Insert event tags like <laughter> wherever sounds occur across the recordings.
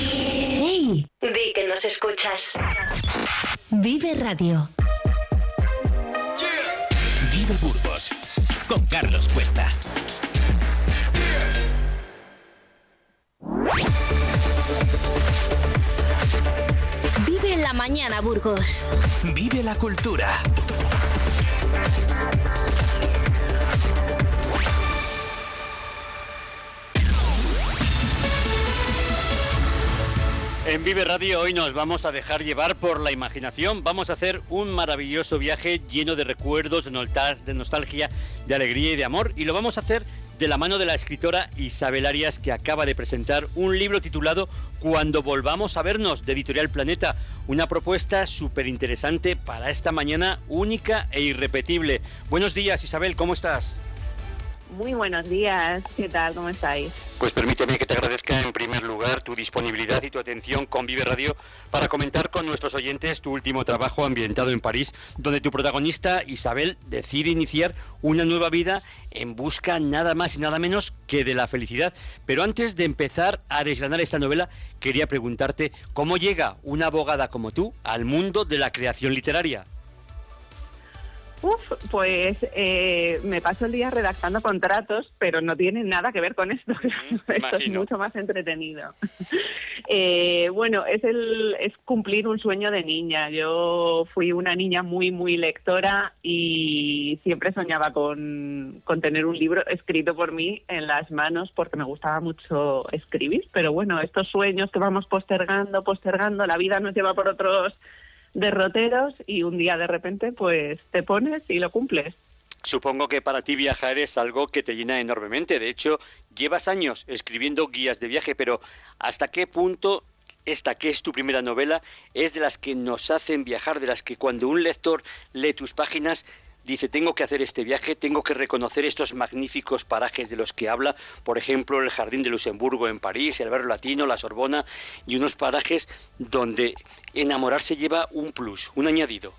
¡Hey! Di que nos escuchas. Vive Radio. Vive Burgos con Carlos Cuesta. Vive la mañana, Burgos. Vive la cultura. En Vive Radio hoy nos vamos a dejar llevar por la imaginación. Vamos a hacer un maravilloso viaje lleno de recuerdos, de nostalgia, de alegría y de amor. Y lo vamos a hacer de la mano de la escritora Isabel Arias, que acaba de presentar un libro titulado Cuando volvamos a vernos, de Editorial Planeta. Una propuesta súper interesante para esta mañana única e irrepetible. Buenos días, Isabel, ¿cómo estás? Muy buenos días, ¿qué tal? ¿Cómo estáis? Pues permíteme que te agradezca en primer lugar tu disponibilidad y tu atención con Vive Radio para comentar con nuestros oyentes tu último trabajo ambientado en París, donde tu protagonista Isabel decide iniciar una nueva vida en busca nada más y nada menos que de la felicidad. Pero antes de empezar a desgranar esta novela, quería preguntarte cómo llega una abogada como tú al mundo de la creación literaria. Uf, pues eh, me paso el día redactando contratos, pero no tiene nada que ver con esto. <laughs> esto es mucho más entretenido. <laughs> Eh, bueno, es el es cumplir un sueño de niña. Yo fui una niña muy muy lectora y siempre soñaba con, con tener un libro escrito por mí en las manos porque me gustaba mucho escribir. Pero bueno, estos sueños que vamos postergando, postergando, la vida nos lleva por otros derroteros y un día de repente pues te pones y lo cumples. Supongo que para ti viajar es algo que te llena enormemente. De hecho, llevas años escribiendo guías de viaje, pero ¿hasta qué punto esta que es tu primera novela es de las que nos hacen viajar, de las que cuando un lector lee tus páginas dice, tengo que hacer este viaje, tengo que reconocer estos magníficos parajes de los que habla, por ejemplo, el Jardín de Luxemburgo en París, el Barrio Latino, la Sorbona, y unos parajes donde enamorarse lleva un plus, un añadido.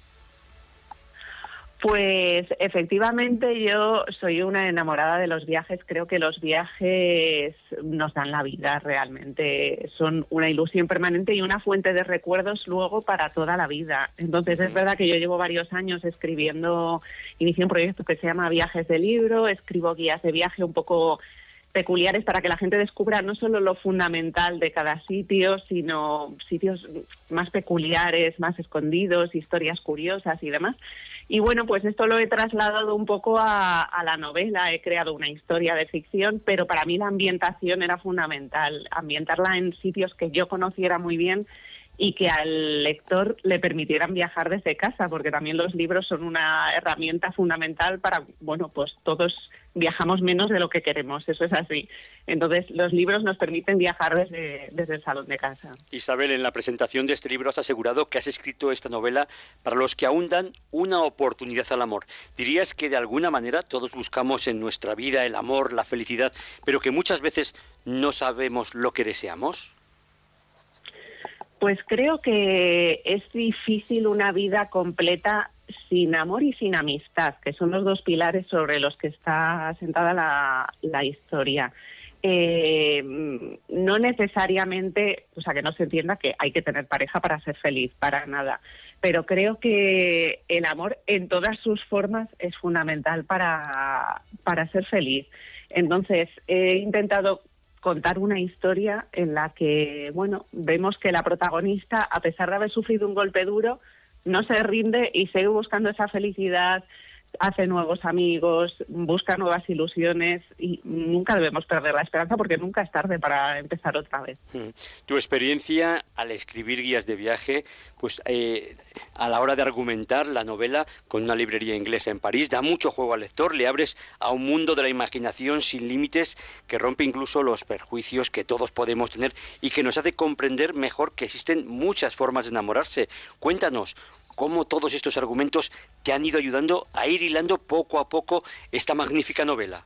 Pues efectivamente yo soy una enamorada de los viajes. Creo que los viajes nos dan la vida realmente. Son una ilusión permanente y una fuente de recuerdos luego para toda la vida. Entonces es verdad que yo llevo varios años escribiendo, inicié un proyecto que se llama Viajes de Libro, escribo guías de viaje un poco peculiares para que la gente descubra no solo lo fundamental de cada sitio, sino sitios más peculiares, más escondidos, historias curiosas y demás. Y bueno, pues esto lo he trasladado un poco a, la novela, he creado una historia de ficción, pero para mí la ambientación era fundamental, ambientarla en sitios que yo conociera muy bien y que al lector le permitieran viajar desde casa, porque también los libros son una herramienta fundamental para, bueno, pues todos viajamos menos de lo que queremos, eso es así. Entonces, los libros nos permiten viajar desde, desde, el salón de casa. Isabel, en la presentación de este libro has asegurado que has escrito esta novela para los que aún dan una oportunidad al amor. ¿Dirías que de alguna manera todos buscamos en nuestra vida el amor, la felicidad, pero que muchas veces no sabemos lo que deseamos? Pues creo que es difícil una vida completa sin amor y sin amistad, que son los dos pilares sobre los que está asentada la, historia. Eh, no necesariamente, o sea, que no se entienda que hay que tener pareja para ser feliz, para nada. Pero creo que el amor en todas sus formas es fundamental para, para ser feliz. Entonces, he intentado contar una historia en la que, bueno, vemos que la protagonista, a pesar de haber sufrido un golpe duro, no se rinde y sigue buscando esa felicidad, hace nuevos amigos, busca nuevas ilusiones y nunca debemos perder la esperanza porque nunca es tarde para empezar otra vez. Hmm. Tu experiencia al escribir guías de viaje, pues eh, a la hora de argumentar la novela con una librería inglesa en París, da mucho juego al lector, le abres a un mundo de la imaginación sin límites que rompe incluso los perjuicios que todos podemos tener y que nos hace comprender mejor que existen muchas formas de enamorarse. Cuéntanos, cómo todos estos argumentos te han ido ayudando a ir hilando poco a poco esta magnífica novela.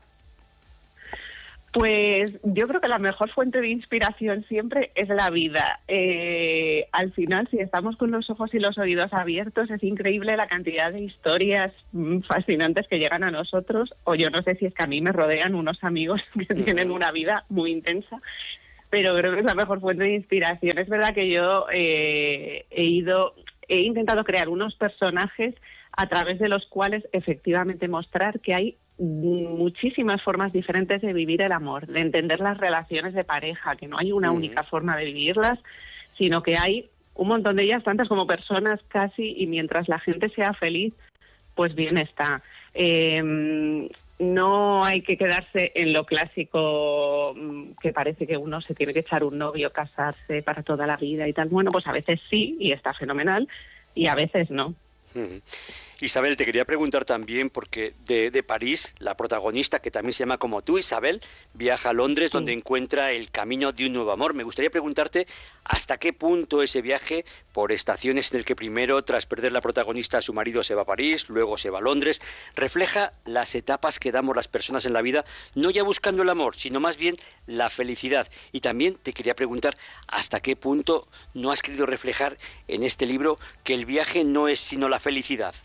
Pues yo creo que la mejor fuente de inspiración siempre es la vida. Eh, al final, si estamos con los ojos y los oídos abiertos, es increíble la cantidad de historias mm, fascinantes que llegan a nosotros. O yo no sé si es que a mí me rodean unos amigos <laughs> que tienen una vida muy intensa pero creo que es la mejor fuente de inspiración. Es verdad que yo eh, he ido, he intentado crear unos personajes a través de los cuales efectivamente mostrar que hay muchísimas formas diferentes de vivir el amor, de entender las relaciones de pareja, que no hay una única forma de vivirlas, sino que hay un montón de ellas, tantas como personas casi, y mientras la gente sea feliz, pues bien está. Em, no hay que quedarse en lo clásico mm, que parece que uno se tiene que echar un novio, casarse para toda la vida y tal. Bueno, pues a veces sí y está fenomenal y a veces no. Isabel, te quería preguntar también, porque de, París, la protagonista, que también se llama como tú, Isabel, viaja a Londres donde encuentra el camino de un nuevo amor. Me gustaría preguntarte hasta qué punto ese viaje, por estaciones en el que primero, tras perder la protagonista, su marido se va a París, luego se va a Londres, refleja las etapas que damos las personas en la vida, no ya buscando el amor, sino más bien la felicidad. Y también te quería preguntar hasta qué punto no has querido reflejar en este libro que el viaje no es sino la felicidad.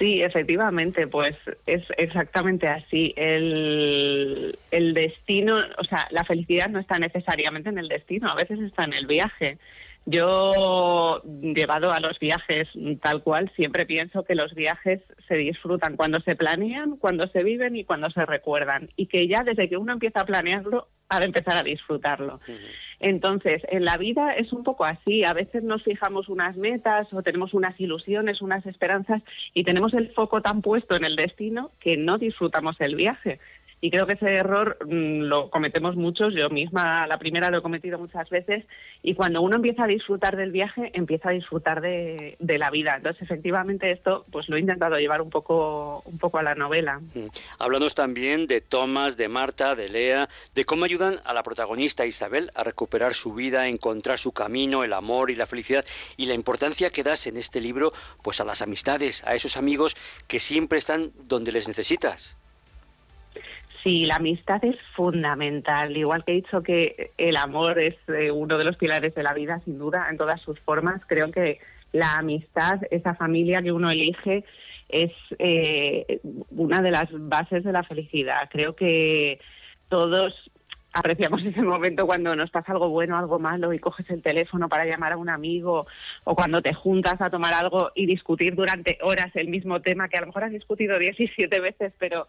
Sí, efectivamente, pues es exactamente así. El, el, destino, o sea, la felicidad no está necesariamente en el destino, a veces está en el viaje. Yo, llevado a los viajes tal cual, siempre pienso que los viajes se disfrutan cuando se planean, cuando se viven y cuando se recuerdan. Y que ya desde que uno empieza a planearlo, ha de empezar a disfrutarlo. Entonces, en la vida es un poco así. A veces nos fijamos unas metas o tenemos unas ilusiones, unas esperanzas y tenemos el foco tan puesto en el destino que no disfrutamos el viaje. Y creo que ese error mm, lo cometemos muchos, yo misma la primera lo he cometido muchas veces, y cuando uno empieza a disfrutar del viaje, empieza a disfrutar de, la vida. Entonces, efectivamente, esto pues lo he intentado llevar un poco, un poco a la novela. Mm. Hablamos también de Tomás, de Marta, de Lea, de cómo ayudan a la protagonista Isabel a recuperar su vida, a encontrar su camino, el amor y la felicidad, y la importancia que das en este libro pues a las amistades, a esos amigos que siempre están donde les necesitas. Sí, la amistad es fundamental. Igual que he dicho que el amor es eh, uno de los pilares de la vida, sin duda, en todas sus formas, creo que la amistad, esa familia que uno elige, es eh, una de las bases de la felicidad. Creo que todos apreciamos ese momento cuando nos pasa algo bueno, algo malo y coges el teléfono para llamar a un amigo o cuando te juntas a tomar algo y discutir durante horas el mismo tema que a lo mejor has discutido 17 veces, pero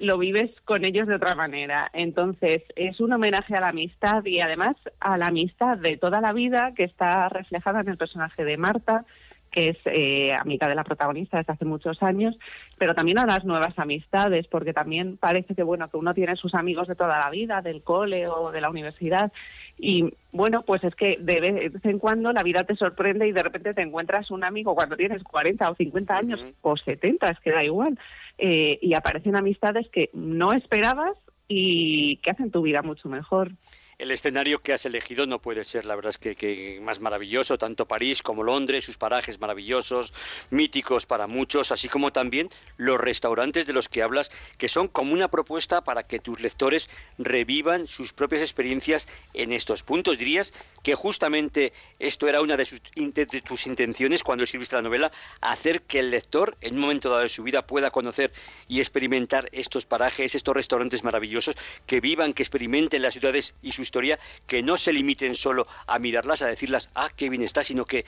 lo vives con ellos de otra manera. Entonces, es un homenaje a la amistad y además a la amistad de toda la vida que está reflejada en el personaje de Marta, que es eh, amiga de la protagonista desde hace muchos años, pero también a las nuevas amistades, porque también parece que bueno que uno tiene sus amigos de toda la vida, del cole o de la universidad, y bueno, pues es que de vez en cuando la vida te sorprende y de repente te encuentras un amigo cuando tienes 40 o 50 años o 70, es que da igual, eh, y aparecen amistades que no esperabas y que hacen tu vida mucho mejor el escenario que has elegido no puede ser, la verdad es que, más maravilloso, tanto París como Londres, sus parajes maravillosos, míticos para muchos, así como también los restaurantes de los que hablas, que son como una propuesta para que tus lectores revivan sus propias experiencias en estos puntos. Dirías que justamente esto era una de, de tus intenciones cuando escribiste la novela, hacer que el lector en un momento dado de su vida pueda conocer y experimentar estos parajes, estos restaurantes maravillosos, que vivan, que experimenten las ciudades y sus historia, que no se limiten solo a mirarlas, a decirlas, ah, qué bien está, sino que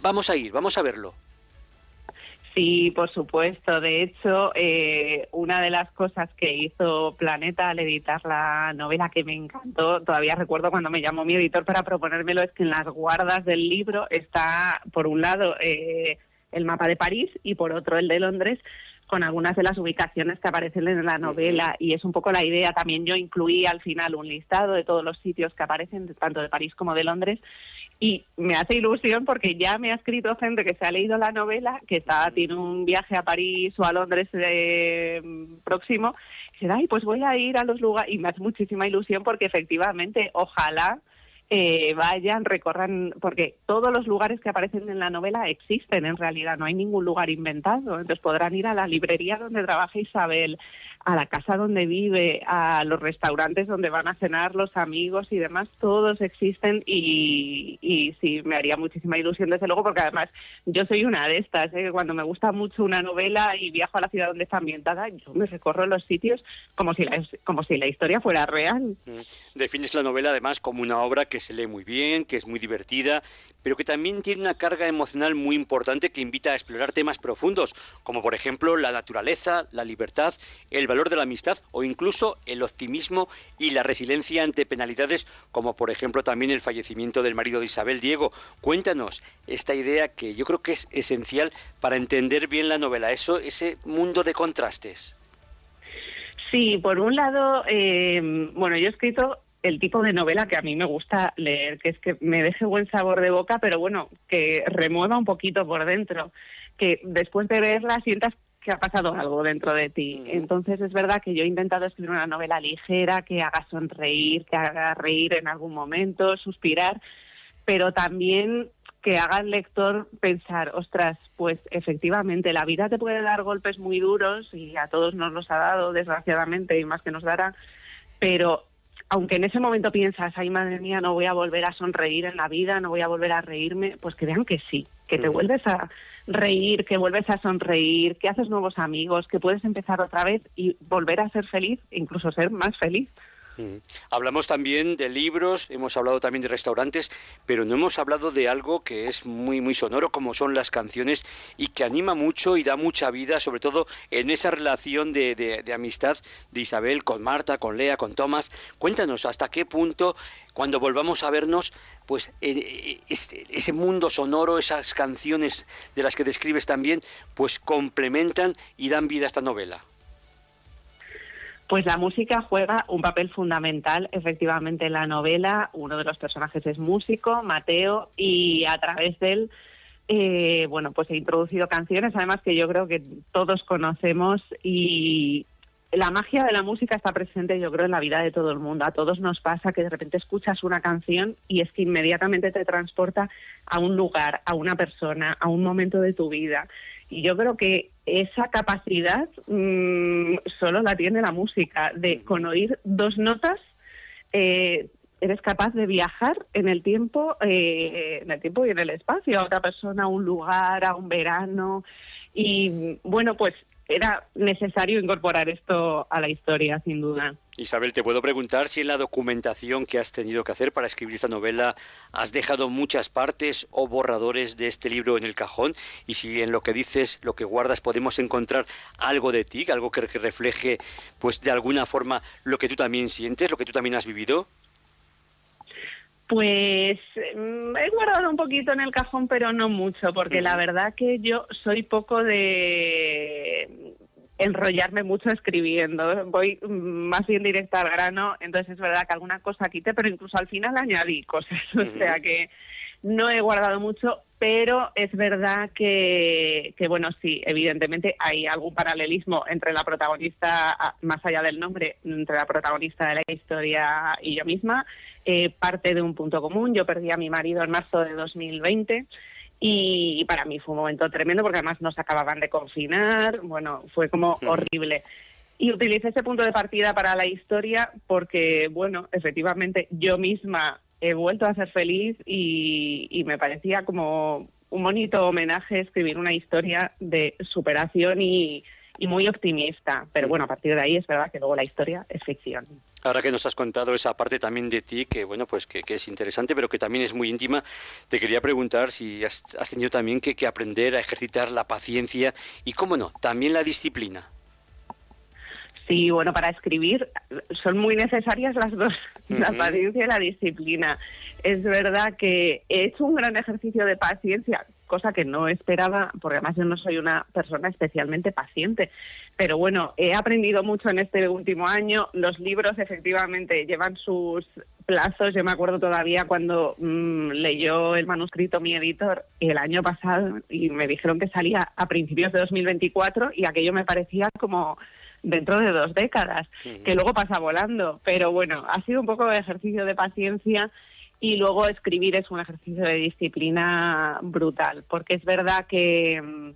vamos a ir, vamos a verlo. Sí, por supuesto. De hecho, eh, una de las cosas que hizo Planeta al editar la novela que me encantó, todavía recuerdo cuando me llamó mi editor para proponérmelo, es que en las guardas del libro está, por un lado, eh, el mapa de París y por otro el de Londres, con algunas de las ubicaciones que aparecen en la novela y es un poco la idea. También yo incluí al final un listado de todos los sitios que aparecen, tanto de París como de Londres. Y me hace ilusión porque ya me ha escrito gente que se ha leído la novela, que está, tiene un viaje a París o a Londres eh, próximo. Y dice, ay, pues voy a ir a los lugares. Y me hace muchísima ilusión porque efectivamente, ojalá eh, vayan, recorran, porque todos los lugares que aparecen en la novela existen en realidad, no hay ningún lugar inventado. Entonces podrán ir a la librería donde trabaja Isabel, a la casa donde vive, a los restaurantes donde van a cenar los amigos y demás, todos existen y, sí, me haría muchísima ilusión desde luego porque además yo soy una de estas, ¿eh? cuando me gusta mucho una novela y viajo a la ciudad donde está ambientada, yo me recorro los sitios como si la, como si la historia fuera real. Mm. Defines la novela además como una obra que se lee muy bien, que es muy divertida, pero que también tiene una carga emocional muy importante que invita a explorar temas profundos, como por ejemplo la naturaleza, la libertad, el valor de la amistad o incluso el optimismo y la resiliencia ante penalidades, como por ejemplo también el fallecimiento del marido de Isabel Diego. Cuéntanos esta idea que yo creo que es esencial para entender bien la novela, eso, ese mundo de contrastes. Sí, por un lado, eh, bueno, yo he escrito el tipo de novela que a mí me gusta leer, que es que me deje buen sabor de boca, pero bueno, que remueva un poquito por dentro, que después de verla sientas que ha pasado algo dentro de ti. Entonces es verdad que yo he intentado escribir una novela ligera, que haga sonreír, que haga reír en algún momento, suspirar, pero también que haga al lector pensar, ostras, pues efectivamente la vida te puede dar golpes muy duros y a todos nos los ha dado, desgraciadamente, y más que nos dará, pero aunque en ese momento piensas, ay madre mía, no voy a volver a sonreír en la vida, no voy a volver a reírme, pues que vean que sí, que te vuelves a reír, que vuelves a sonreír, que haces nuevos amigos, que puedes empezar otra vez y volver a ser feliz, incluso ser más feliz. Hablamos también de libros, hemos hablado también de restaurantes, pero no hemos hablado de algo que es muy muy sonoro como son las canciones y que anima mucho y da mucha vida, sobre todo en esa relación de, amistad de Isabel con Marta, con Lea, con Tomás. Cuéntanos hasta qué punto cuando volvamos a vernos, pues eh, eh, este, ese mundo sonoro, esas canciones de las que describes también, pues complementan y dan vida a esta novela. Pues la música juega un papel fundamental efectivamente en la novela. Uno de los personajes es músico, Mateo, y a través de él, eh, bueno, pues he introducido canciones, además que yo creo que todos conocemos y la magia de la música está presente, yo creo, en la vida de todo el mundo. A todos nos pasa que de repente escuchas una canción y es que inmediatamente te transporta a un lugar, a una persona, a un momento de tu vida. Y yo creo que esa capacidad mm, solo la tiene la música, de con oír dos notas eh, eres capaz de viajar en el tiempo, eh, en el tiempo y en el espacio, a otra persona, a un lugar, a un verano. Y bueno, pues era necesario incorporar esto a la historia, sin duda. Isabel, te puedo preguntar si en la documentación que has tenido que hacer para escribir esta novela has dejado muchas partes o borradores de este libro en el cajón y si en lo que dices, lo que guardas, podemos encontrar algo de ti, algo que, refleje, pues de alguna forma, lo que tú también sientes, lo que tú también has vivido. Pues mm, he guardado un poquito en el cajón, pero no mucho, porque la verdad que yo soy poco de enrollarme mucho escribiendo. Voy más bien directa al grano, entonces es verdad que alguna cosa quité, pero incluso al final añadí cosas, <laughs> o sea que no he guardado mucho, pero es verdad que, que, bueno, sí, evidentemente hay algún paralelismo entre la protagonista, ah, más allá del nombre, entre la protagonista de la historia y yo misma eh, parte de un punto común. Yo perdí a mi marido en marzo de 2020 y, para mí fue un momento tremendo porque además nos acababan de confinar, bueno, fue como horrible. Y utilicé ese punto de partida para la historia porque, bueno, efectivamente yo misma he vuelto a ser feliz y, y me parecía como un bonito homenaje escribir una historia de superación y, y muy optimista. Pero bueno, a partir de ahí es verdad que luego la historia es ficción. Ahora que nos has contado esa parte también de ti, que bueno, pues que, es interesante, pero que también es muy íntima, te quería preguntar si has, tenido también que, que, aprender a ejercitar la paciencia y, cómo no, también la disciplina. Sí, bueno, para escribir son muy necesarias las dos, <laughs> la paciencia y la disciplina. Es verdad que he hecho un gran ejercicio de paciencia, cosa que no esperaba, porque además yo no soy una persona especialmente paciente. Pero bueno, he aprendido mucho en este último año. Los libros efectivamente llevan sus plazos. Yo me acuerdo todavía cuando mm, leyó el manuscrito mi editor el año pasado y me dijeron que salía a principios de 2024 y aquello me parecía como dentro de dos décadas, que luego pasa volando. Pero bueno, ha sido un poco de ejercicio de paciencia y luego escribir es un ejercicio de disciplina brutal, porque es verdad que,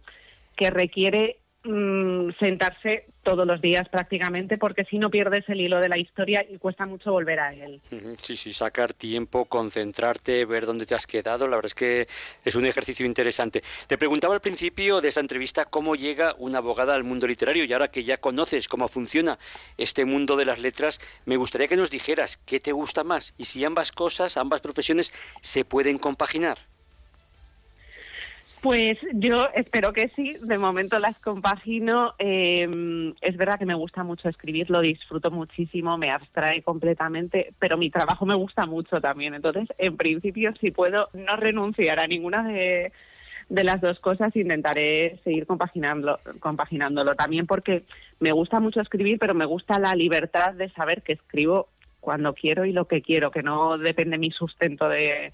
que requiere mm, sentarse todos los días prácticamente, porque si no pierdes el hilo de la historia y cuesta mucho volver a él. Sí, sí, sacar tiempo, concentrarte, ver dónde te has quedado, la verdad es que es un ejercicio interesante. Te preguntaba al principio de esta entrevista cómo llega una abogada al mundo literario y ahora que ya conoces cómo funciona este mundo de las letras, me gustaría que nos dijeras qué te gusta más y si ambas cosas, ambas profesiones se pueden compaginar. Pues yo espero que sí, de momento las compagino. Eh, es verdad que me gusta mucho escribir, lo disfruto muchísimo, me abstrae completamente, pero mi trabajo me gusta mucho también. Entonces, en principio, si puedo no renunciar a ninguna de, las dos cosas, intentaré seguir compaginándolo. También porque me gusta mucho escribir, pero me gusta la libertad de saber que escribo cuando quiero y lo que quiero, que no depende mi sustento de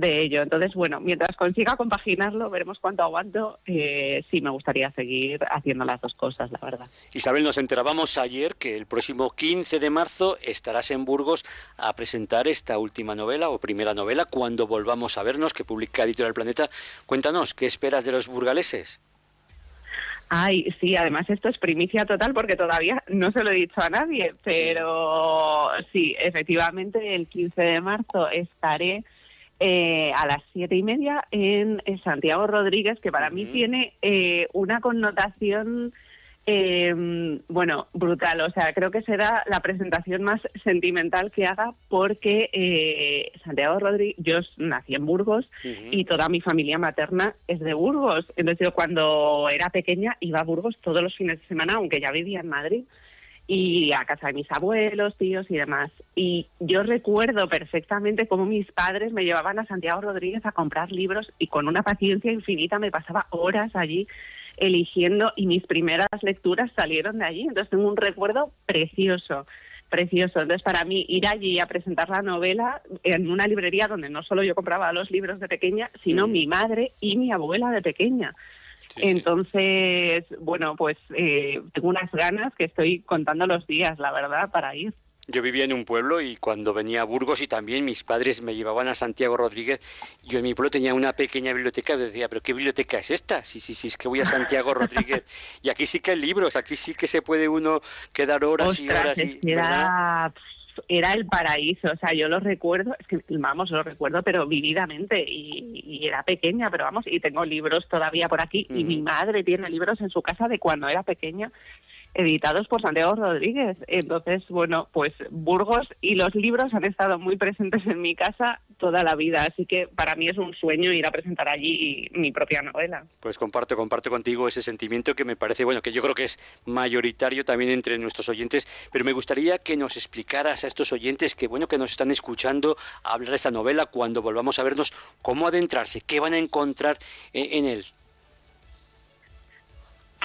de ello. Entonces, bueno, mientras consiga compaginarlo, veremos cuánto aguanto. Eh, sí, me gustaría seguir haciendo las dos cosas, la verdad. Isabel, nos enterábamos ayer que el próximo 15 de marzo estarás en Burgos a presentar esta última novela o primera novela, Cuando volvamos a vernos, que publica Editorial Planeta. Cuéntanos, ¿qué esperas de los burgaleses? Ay, sí, además esto es primicia total porque todavía no se lo he dicho a nadie, pero sí, efectivamente el 15 de marzo estaré eh, a las siete y media en, Santiago Rodríguez, que para mí tiene eh, una connotación, em, bueno, brutal. O sea, creo que será la presentación más sentimental que haga porque eh, Santiago Rodríguez, yo nací en Burgos y toda mi familia materna es de Burgos. Entonces yo cuando era pequeña iba a Burgos todos los fines de semana, aunque ya vivía en Madrid y a casa de mis abuelos, tíos y demás. Y yo recuerdo perfectamente cómo mis padres me llevaban a Santiago Rodríguez a comprar libros y con una paciencia infinita me pasaba horas allí eligiendo y mis primeras lecturas salieron de allí. Entonces tengo un recuerdo precioso, precioso. Entonces para mí ir allí a presentar la novela en una librería donde no solo yo compraba los libros de pequeña, sino mi madre y mi abuela de pequeña. Entonces, bueno, pues eh, tengo unas ganas que estoy contando los días, la verdad, para ir. Yo vivía en un pueblo y cuando venía a Burgos y también mis padres me llevaban a Santiago Rodríguez, yo en mi pueblo tenía una pequeña biblioteca y decía, pero ¿qué biblioteca es esta? Sí, sí, sí, es que voy a Santiago <laughs> Rodríguez. y aquí sí que hay libros, aquí sí que se puede uno quedar horas y horas. Y, era el paraíso, o sea, yo lo recuerdo, es que vamos, lo recuerdo, pero vividamente, y, era pequeña, pero vamos, y tengo libros todavía por aquí, y mi madre tiene libros en su casa de cuando era pequeña, editados por Santiago Rodríguez. Entonces, bueno, pues Burgos y los libros han estado muy presentes en mi casa toda la vida, así que para mí es un sueño ir a presentar allí mi propia novela. Pues comparto, comparto contigo ese sentimiento que me parece, bueno, que yo creo que es mayoritario también entre nuestros oyentes, pero me gustaría que nos explicaras a estos oyentes que, bueno, que nos están escuchando hablar de esa novela cuando volvamos a vernos, cómo adentrarse, qué van a encontrar en él.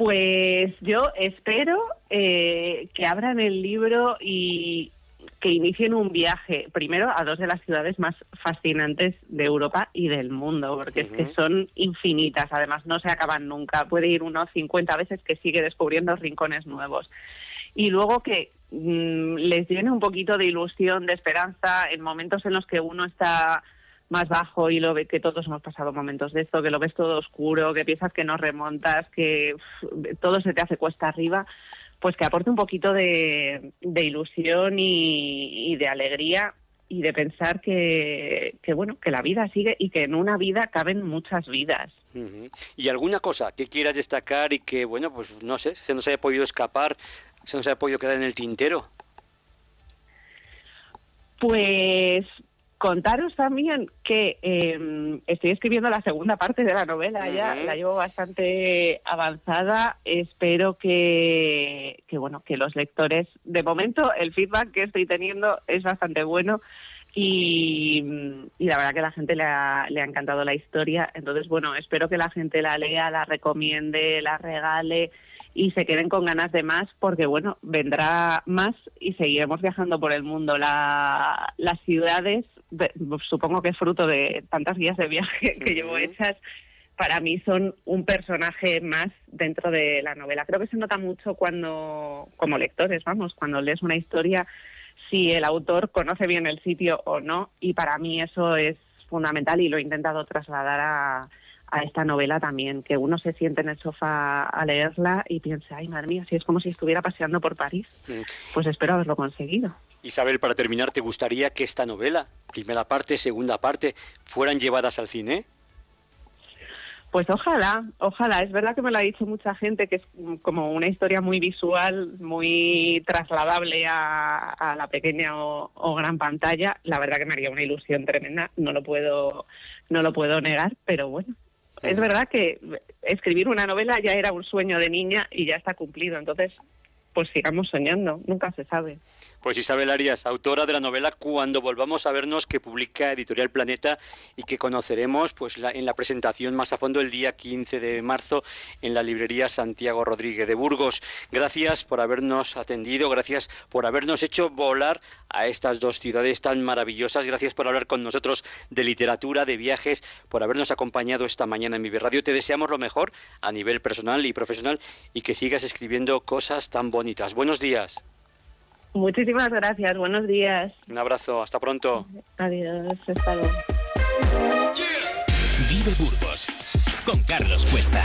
Pues yo espero eh, que abran el libro y que inicien un viaje, primero a dos de las ciudades más fascinantes de Europa y del mundo, porque es que son infinitas, además no se acaban nunca, puede ir unos 50 veces que sigue descubriendo rincones nuevos. Y luego que mm, les llene un poquito de ilusión, de esperanza en momentos en los que uno está más bajo y lo ve que todos hemos pasado momentos de esto, que lo ves todo oscuro, que piensas que no remontas, que todo se te hace cuesta arriba, pues que aporte un poquito de, ilusión y, de alegría y de pensar que, bueno, que la vida sigue y que en una vida caben muchas vidas. ¿Y alguna cosa que quieras destacar y que, bueno, pues no sé, se nos haya podido escapar, se nos haya podido quedar en el tintero? Pues Contaros también que em, estoy escribiendo la segunda parte de la novela ya, la llevo bastante avanzada. Espero que, bueno, que los lectores, de momento el feedback que estoy teniendo es bastante bueno y, la verdad que a la gente le ha, le ha encantado la historia. Entonces, bueno, espero que la gente la lea, la recomiende, la regale y se queden con ganas de más porque bueno vendrá más y seguiremos viajando por el mundo las ciudades supongo que es fruto de tantas guías de viaje que llevo hechas, para mí son un personaje más dentro de la novela. Creo que se nota mucho cuando, como lectores, vamos, cuando lees una historia, si el autor conoce bien el sitio o no, y para mí eso es fundamental y lo he intentado trasladar a, a esta novela también, que uno se siente en el sofá a leerla y piensa, ay madre mía, si es como si estuviera paseando por París. Mm. Pues espero haberlo conseguido. Isabel, para terminar, ¿te gustaría que esta novela, primera parte, segunda parte, fueran llevadas al cine? Pues ojalá, ojalá. Es verdad que me lo ha dicho mucha gente, que es como una historia muy visual, muy trasladable a, a la pequeña o, o, gran pantalla. La verdad que me haría una ilusión tremenda, no lo puedo, no lo puedo negar, pero bueno. Es verdad que escribir una novela ya era un sueño de niña y ya está cumplido. Entonces, pues sigamos soñando, nunca se sabe. Pues Isabel Arias, autora de la novela Cuando volvamos a vernos, que publica Editorial Planeta y que conoceremos pues, en la presentación más a fondo el día 15 de marzo en la librería Santiago Rodríguez de Burgos. Gracias por habernos atendido, gracias por habernos hecho volar a estas dos ciudades tan maravillosas, gracias por hablar con nosotros de literatura, de viajes, por habernos acompañado esta mañana en Vive Radio. Te deseamos lo mejor a nivel personal y profesional y que sigas escribiendo cosas tan bonitas. Buenos días. Muchísimas gracias, buenos días. Un abrazo, hasta pronto. Adiós, hasta luego. Vive Burgos con Carlos Cuesta.